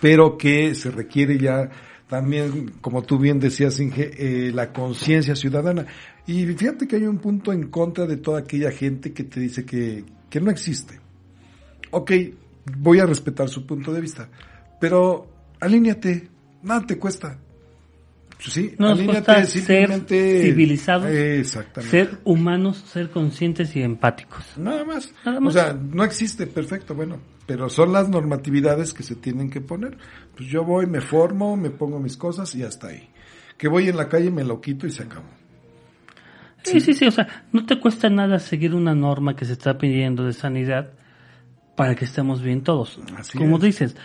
pero que se requiere ya también, como tú bien decías, Inge, eh, la conciencia ciudadana. Y fíjate que hay un punto en contra de toda aquella gente que te dice que, que no existe. Ok, voy a respetar su punto de vista, pero alíñate, nada te cuesta. Sí, No nos cuesta ser civilizados, Exactamente. ser humanos, ser conscientes y empáticos. Nada más. Nada O más. sea, no existe, perfecto, bueno, pero son las normatividades que se tienen que poner. Pues yo voy, me formo, me pongo mis cosas y hasta ahí. Que voy en la calle, me lo quito y se acabó. Sí, sí, sí, o sea, no te cuesta nada seguir una norma que se está pidiendo de sanidad para que estemos bien todos. Así Como es. dices,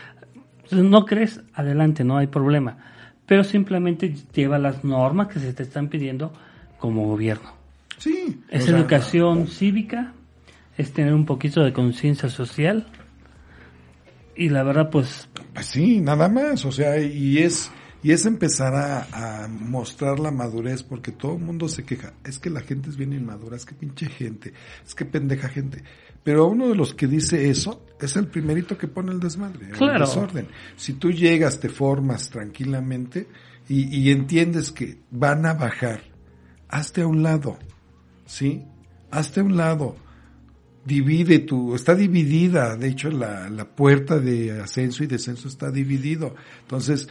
no crees, adelante, no hay problema. Pero simplemente lleva las normas que se te están pidiendo como gobierno. Sí. Es o sea, educación cívica, es tener un poquito de conciencia social. Y la verdad, pues, Pues sí, nada más. O sea, y es, y es empezar a, a mostrar la madurez porque todo el mundo se queja. Es que la gente es bien inmadura, es que pinche gente, es que pendeja gente. Pero uno de los que dice eso es el primerito que pone el desmadre, el Claro. desorden. Si tú llegas, te formas tranquilamente y, y entiendes que van a bajar, hazte a un lado, ¿sí? Hazte a un lado divide tu, está dividida, de hecho la, la puerta de ascenso y descenso está dividido. Entonces,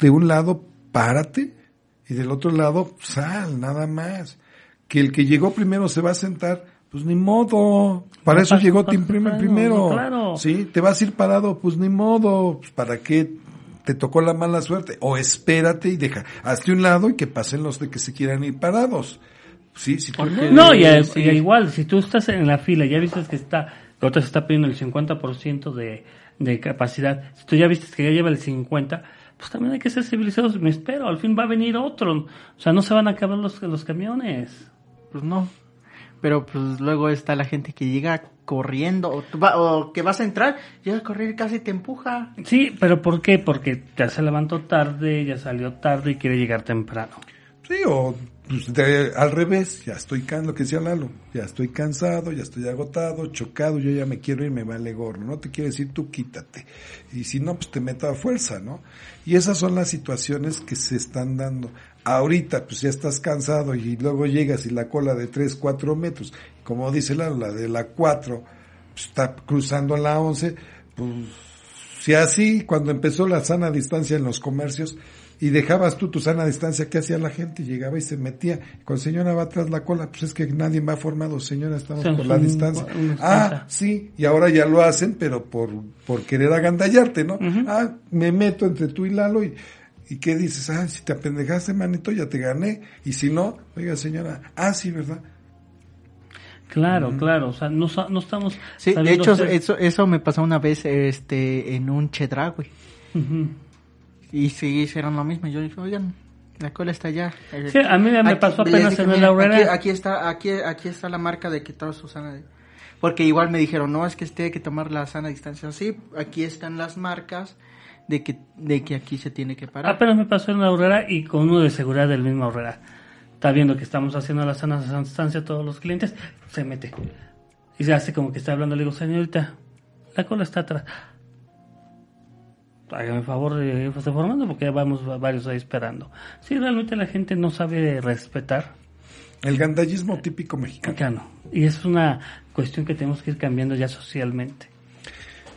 de un lado, párate y del otro lado, sal, nada más. Que el que llegó primero se va a sentar, pues ni modo. Para No eso llegó Tim Primer primero. claro. Sí, te vas a ir parado, pues ni modo. Pues para qué te tocó la mala suerte. O espérate y deja, hazte un lado y que pasen los de que se quieran ir parados. Sí, si tú Porque- No, y, a- sí. y a igual, si tú estás en la fila, ya viste que está, que otra se está pidiendo el 50% de, de capacidad, si tú ya viste que ya lleva el 50%, pues también hay que ser civilizados, me espero, al fin va a venir otro, o sea, no se van a acabar los, los camiones. Pues no. Pero pues luego está la gente que llega corriendo o, va- o que vas a entrar, llega a correr y casi te empuja. Sí, pero ¿por qué? Porque ya se levantó tarde, ya salió tarde y quiere llegar temprano. Sí, o pues, al revés, ya estoy cansado, lo que decía Lalo, ya estoy cansado, ya estoy agotado, chocado, yo ya me quiero ir, me vale gorro, no te quiero decir tú quítate, y si no, pues te meto a fuerza, ¿no? Y esas son las situaciones que se están dando. Ahorita, pues ya estás cansado y luego llegas y la cola de 3, 4 metros, como dice Lalo, la de la 4, pues, está cruzando la 11, pues si así, cuando empezó la sana distancia en los comercios, y dejabas tú tu sana distancia, ¿qué hacía la gente? Llegaba y se metía. Con señora va atrás la cola, pues es que nadie me ha formado, señora, estamos Son- por la distancia. una Ah, sí, y ahora ya lo hacen, pero por, por querer agandallarte, ¿no? Ah, me meto entre tú y Lalo y, ¿y qué dices? Ah, si te apendejaste, manito, ya te gané. Y si no, oiga, señora, ah, sí, ¿verdad? Claro, claro, o sea, no, sa- no estamos... Sí, de hecho hacer- eso eso me pasó una vez este en un Chedraui Ujú. Y sí hicieron lo mismo. Yo dije, "Oigan, la cola está allá." Sí, a mí me pasó apenas dije, en el "Miren, Aurrera". Aquí, aquí está aquí aquí está la marca de que todo su sana porque igual me dijeron, "No, es que usted hay que tomar la sana distancia." Sí, aquí están las marcas de que de que aquí se tiene que parar. Apenas me pasó en la Aurrera y con uno de seguridad del mismo Aurrera. Está viendo que estamos haciendo la sana distancia a todos los clientes, se mete. Y se hace como que está hablando. Le digo, señorita, la cola está atrás. Hágame favor de irse formando porque ya vamos varios ahí esperando. Sí, realmente la gente no sabe respetar. El gandallismo típico mexicano. Y es una cuestión que tenemos que ir cambiando ya socialmente.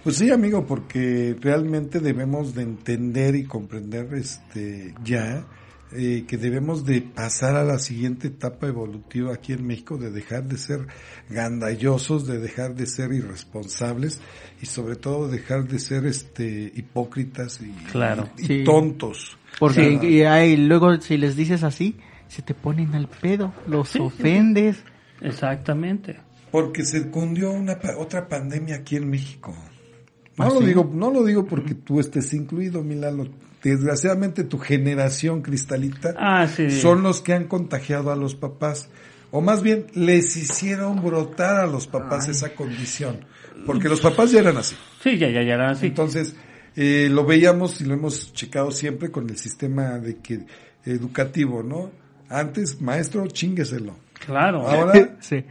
Pues sí, amigo, porque realmente debemos de entender y comprender este ya eh, que debemos de pasar a la siguiente etapa evolutiva aquí en México, de dejar de ser gandallosos, de dejar de ser irresponsables y sobre todo dejar de ser este hipócritas y, Claro. y Sí. tontos. Porque y ahí luego si les dices así, se te ponen al pedo, los Sí, sí, sí. ofendes. Exactamente. Porque se cundió una pa- otra pandemia aquí en México. No ¿Ah, lo sí? digo, no lo digo porque tú estés incluido, Milano. Desgraciadamente tu generación cristalita Ah, sí. son los que han contagiado a los papás. O más bien, les hicieron brotar a los papás esa condición. Porque los papás ya eran así. Sí, ya, ya, ya eran así. Entonces, eh, lo veíamos y lo hemos checado siempre con el sistema de que educativo, ¿no? Antes, maestro, chingueselo. Claro. Ahora, Sí.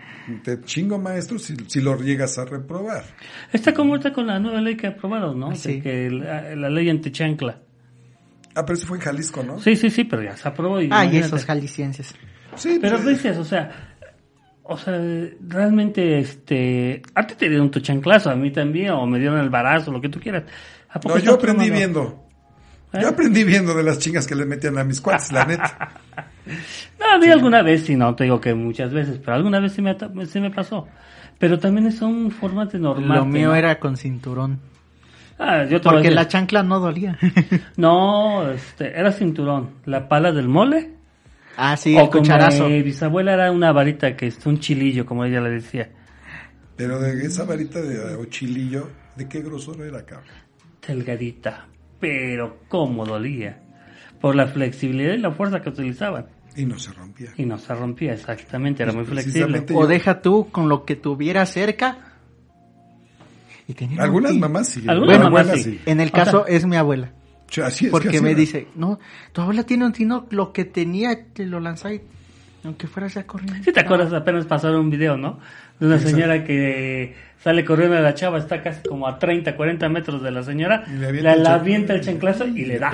te chingo maestro si, si lo llegas a reprobar. Está como está con la nueva ley que aprobaron, ¿no? Ah, sí. Que la, la ley antichancla. Ah, pero eso fue en Jalisco, ¿no? Sí, sí, sí, pero ya se aprobó. Y Ay, imagínate. esos jaliscienses. Sí, Pero pues, dices, o sea, o sea, realmente, este, a ti te dieron tu chanclazo, a mí también, o me dieron el barazo, lo que tú quieras. ¿A poco No, yo aprendí tomando? viendo. ¿Eh? Yo aprendí viendo de las chingas que le metían a mis cuates, la neta. No, a mí alguna vez, sí, no te digo que muchas veces, pero alguna vez sí me, sí me pasó. Pero también son formas de normal. Lo mío era con cinturón. Ah, yo te Porque la chancla no dolía. No, este, era cinturón. La pala del mole. ah, sí, o el como cucharazo. mi bisabuela era una varita que es un chilillo, como ella le decía. Pero de esa varita de ochilillo, ¿de qué grosor era, cabrón? Delgadita. Pero cómo dolía. Por la flexibilidad y la fuerza que utilizaban. Y no se rompía. Y no se rompía, exactamente, era muy Pues flexible. precisamente- O deja tú con lo que tuviera cerca. Y tenía Algunas un- mamás sí. Algunas Bueno, mamás abuelas sí. En el O caso sea- es mi abuela. Sí, así es que Porque así me era. dice, no, tu abuela tiene un tino, lo que tenía te lo lanzaba y aunque fuera ya corriendo. Si te acuerdas, apenas pasaron un video, ¿no? De una señora que sale corriendo de la chava, está casi como a 30, 40 metros de la señora, Y le avienta el la chanclazo. avienta el chanclazo y le da.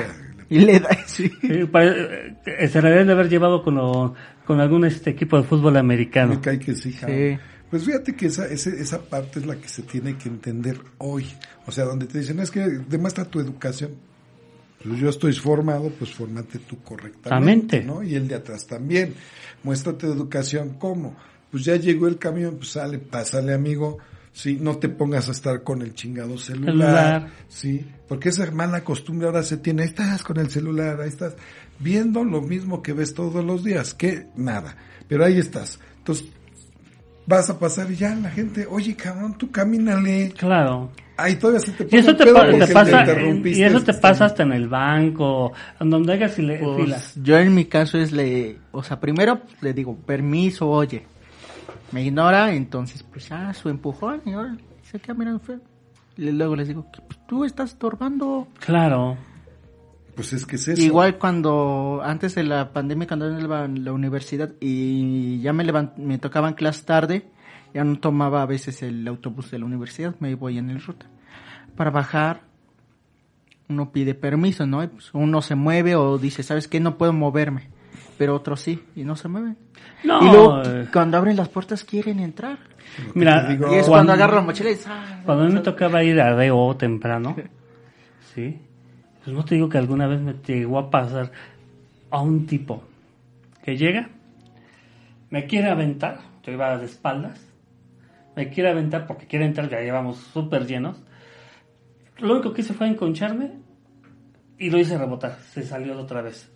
Y le da, sí. Sí, pare- eh, se la deben de haber llevado con, lo- con algún este equipo de fútbol americano. Me cae que sí. Sí. Pues fíjate que esa, ese- esa parte es la que se tiene que entender hoy. O sea, donde te dicen, es que demuestra tu educación. Pues yo estoy formado, pues formate tú correctamente. ¿no? Y el de atrás también. Muéstrate educación, ¿cómo? Pues ya llegó el camión, pues sale, pásale amigo, sí, no te pongas a estar con el chingado celular, Celular. sí, porque esa mala costumbre ahora se tiene, ahí estás con el celular, ahí estás, viendo lo mismo que ves todos los días, que nada, pero ahí estás. Entonces, vas a pasar y ya la gente, oye cabrón, tú camínale. Claro. Ahí todavía se te Y eso te, pa- pasa, interrumpiste y eso te este- pasa hasta en el banco, en donde hagas file- Pues, filas. yo en mi caso es le, o sea, primero le digo, permiso, oye. Me ignora, entonces pues ya su empujón y ahora se queda mirando feo. Y luego les digo, pues, tú estás estorbando. Claro. Pues es que es eso. Igual cuando, antes de la pandemia, cuando iba en la universidad y ya me levan- me tocaban clases tarde, ya no tomaba a veces el autobús de la universidad, me voy en el ruta. Para bajar, uno pide permiso, ¿no? Y, pues, uno se mueve o dice, ¿sabes qué? No puedo moverme. Pero otros sí, y no se mueven. No, y luego, eh, cuando abren las puertas, quieren entrar. mira, y es cuando- cuando agarro la mochila y... ¡ah! Cuando a mí me tocaba ir a DO temprano, ¿sí? Pues no te digo que alguna vez me llegó a pasar a un tipo que llega, me quiere aventar, yo iba de espaldas, me quiere aventar porque quiere entrar, ya llevamos súper llenos. Lo único que hice fue enconcharme y lo hice rebotar, se salió otra vez.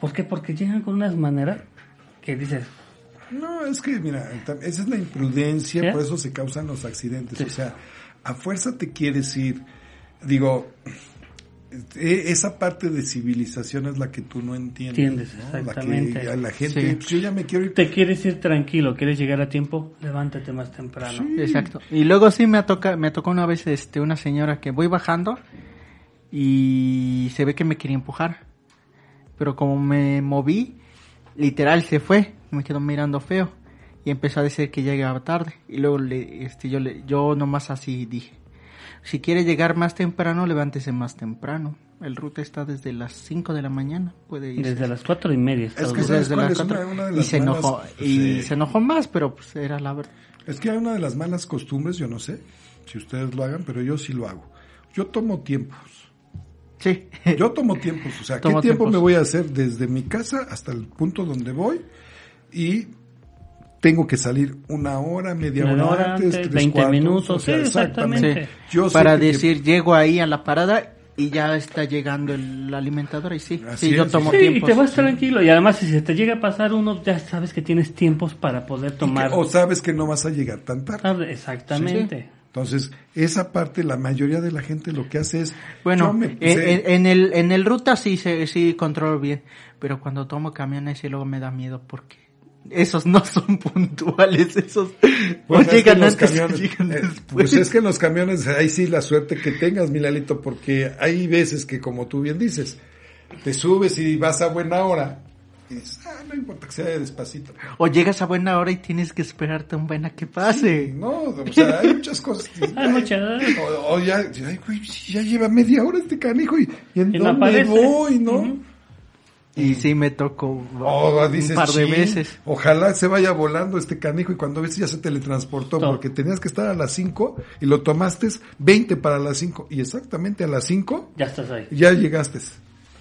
¿Por qué? Porque llegan con unas maneras que dices, No, es que, mira, esa es la imprudencia, ¿Sí? por eso se causan los accidentes. O sea, a fuerza te quieres ir. Digo, esa parte de civilización es la que tú no entiendes. Entiendes, ¿no? La exactamente. que a la gente, Sí. pues, yo ya me quiero ir. te quieres ir tranquilo, quieres llegar a tiempo, levántate más temprano. Exacto. Y luego sí me toca, me tocó una vez este una señora que voy bajando y se ve que me quería empujar. Pero como me moví, literal se fue, me quedó mirando feo y empezó a decir que llegaba tarde y luego le este yo le yo nomás así dije, si quiere llegar más temprano, levántese más temprano. El ruta está desde las 5 de la mañana, puede ir. Desde las cuatro y media. Es que duro. ¿sabes desde las es una- cuatro. una de y se malas- enojó y Sí. se enojó más, pero pues era la verdad. Es que hay una de las malas costumbres, yo no sé si ustedes lo hagan, pero yo sí lo hago. Yo tomo tiempos. Sí. Yo tomo tiempos, o sea, ¿qué tiempo tiempos. me voy a hacer desde mi casa hasta el punto donde voy? Y tengo que salir una hora, media Una hora, hora antes, antes, tres 20 cuartos, minutos, o sea, sí, exactamente. exactamente. Yo sé Para que- decir, llego ahí a la parada y ya está llegando el alimentador y sí, Así sí, yo tomo Sí, y tiempos. te vas tranquilo. Y además, si se te llega a pasar uno, ya sabes que tienes tiempos para poder y que- tomar. o sabes que no vas a llegar tan tarde. Exactamente. Entonces, esa parte, la mayoría de la gente lo que hace es... Bueno, yo me en, el en el ruta sí se sí controlo bien, pero cuando tomo camiones sí luego me da miedo porque esos no son puntuales, esos Pues o es que llegan los antes camiones- llegan eh, después. Pues es que en los camiones, ahí sí la suerte que tengas, Milalito, porque hay veces que, como tú bien dices, te subes y vas a buena hora, y dices, ah, no importa que sea despacito. O llegas a buena hora y tienes que esperarte un buen a que pase. No, o sea, hay muchas cosas. que- Hay muchas. O, o ya, si ya lleva media hora este canijo y, y en Y no dónde voy, ¿no? Y sí me tocó dices, un par de "Chin, veces. Ojalá se vaya volando este canijo y cuando ves ya se teletransportó Todo. porque tenías que estar a las 5 y lo tomaste 20 para las 5 y exactamente a las 5 Ya estás ahí. ya llegaste.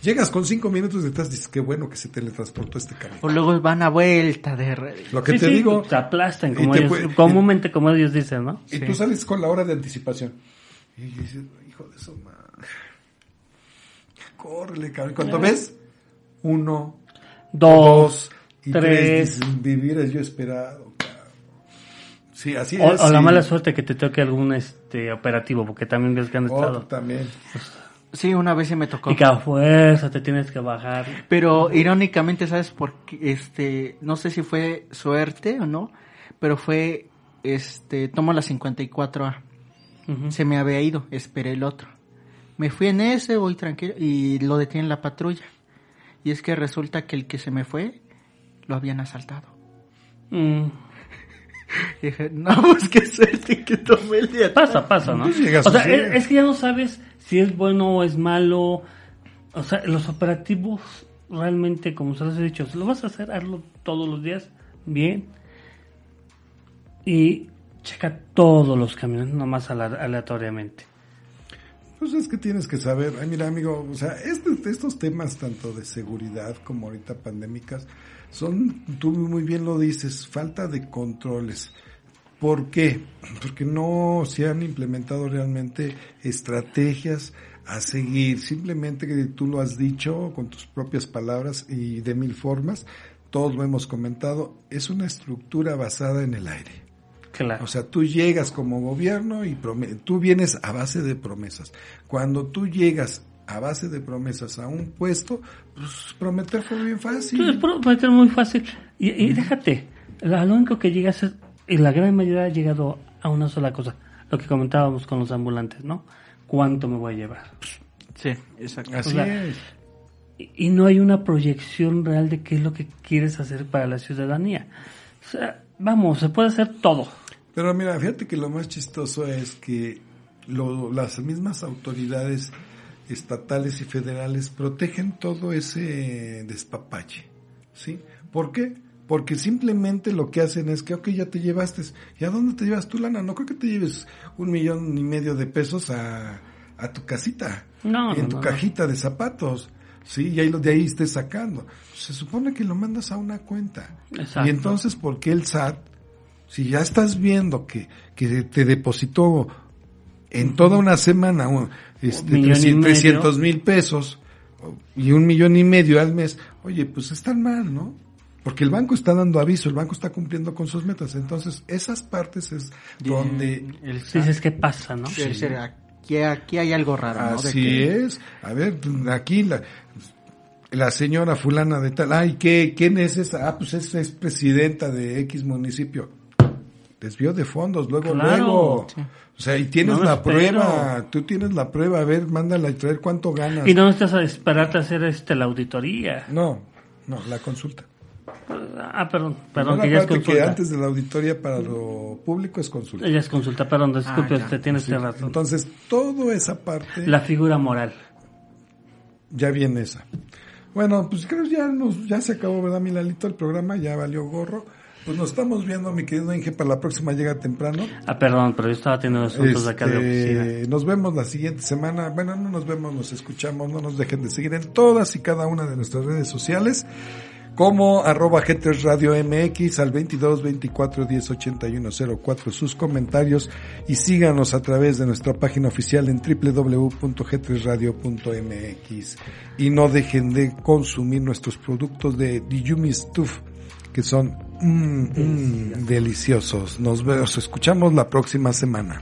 Llegas con 5 minutos detrás dices, qué bueno que se teletransportó este canijo. O luego van a vuelta de re- Lo que Sí, te sí, digo, Te aplastan, Y como ellos, comúnmente como ellos dicen, ¿no? y tú sales con la hora de anticipación. Y dices, hijo de su madre. Córrele, cabrón. Cuando ves, uno, Dos, y tres. tres, vivir yo esperado. Sí, así O, es. o la sí. mala suerte que te toque algún este operativo, porque también ves que han estado. también. Sí, una vez sí me tocó. Y que a fuerza te tienes que bajar. Pero irónicamente, ¿sabes por qué? Este, no sé si fue suerte o no, pero fue, este, tomo la 54A. Ujú. Se me había ido, esperé el otro. Me fui en ese, voy tranquilo, y lo detiene la patrulla. Y es que resulta que el que se me fue, lo habían asaltado. Mm. Y dije, no, pues qué suerte que tomé el día. Pasa, pasa, ¿no? O sea, es, es que ya no sabes si es bueno o es malo. O sea, los operativos realmente, como se los he dicho, lo vas a hacer, hazlo todos los días, bien. Y checa todos los camiones, no más ala- aleatoriamente. Pues es que tienes que saber, ay mira amigo, o sea, este- estos temas tanto de seguridad como ahorita pandémicas son, tú muy bien lo dices, falta de controles. ¿Por qué? Porque no se han implementado realmente estrategias a seguir, simplemente que tú lo has dicho con tus propias palabras y de mil formas, todos lo hemos comentado, es una estructura basada en el aire. Claro. O sea, tú llegas como gobierno y tú vienes a base de promesas. Cuando tú llegas a base de promesas a un puesto, pues prometer fue bien fácil. prometer muy fácil. Y, y déjate, lo lo único que llegas es, y la gran mayoría ha llegado a una sola cosa, lo que comentábamos con los ambulantes, ¿no? ¿Cuánto me voy a llevar? Sí, exacto. Así o sea, es. Y, y no hay una proyección real de qué es lo que quieres hacer para la ciudadanía. O sea, vamos, se puede hacer todo. Pero mira, fíjate que lo más chistoso es que lo- las mismas autoridades estatales y federales protegen todo ese despapalle, ¿sí? ¿Por qué? Porque simplemente lo que hacen es que, ok, ya te llevaste, ¿y a dónde te llevas tu lana? No creo que te lleves un millón y medio de pesos a, a tu casita, No, en tu no, cajita de zapatos, ¿sí? Y ahí de ahí estés sacando. Se supone que lo mandas a una cuenta. Exacto. Y entonces, ¿por qué el SAT si ya estás viendo que, que te depositó en toda una semana un, este, Un millón y 300 medio. 300 mil pesos y un millón y medio al mes, oye, pues están mal, ¿no? Porque el banco está dando aviso, el banco está cumpliendo con sus metas. Entonces, esas partes es donde... Dices, ¿qué pasa, no? Sí, sí, aquí, aquí hay algo raro, ¿no? De Así que- es. A ver, aquí la, la señora fulana de tal, ay, ¿qué, ¿quién es esa? Ah, pues es, es presidenta de X municipio. Desvío de fondos, luego, Claro. luego. O sea, y tienes No la espero. prueba, tú tienes la prueba, a ver, mándala y traer cuánto ganas. Y no estás a esperarte a hacer este la auditoría. No, no, la consulta. Ah, perdón, perdón, Primero que ya es consulta. que antes de la auditoría para lo público es consulta. Ella es consulta, perdón, disculpe, Ah, ya. usted tiene Sí, usted razón. Entonces, toda esa parte... La figura moral. Ya viene esa. Bueno, pues creo que ya nos, ya se acabó, ¿verdad, Milalito? El programa ya valió gorro. Pues nos estamos viendo, mi querido Inge, para la próxima llega temprano. Ah, perdón, pero yo estaba teniendo asuntos acá de oficina. Este, nos vemos la siguiente semana. Bueno, no nos vemos, nos escuchamos. No nos dejen de seguir en todas y cada una de nuestras redes sociales. Como arroba G3 Radio MX al 22 24 10 81 04 sus comentarios y síganos a través de nuestra página oficial en www.g3radio.mx y no dejen de consumir nuestros productos de Yumi Stuff que son mm, mm, deliciosos. Nos vemos, escuchamos la próxima semana.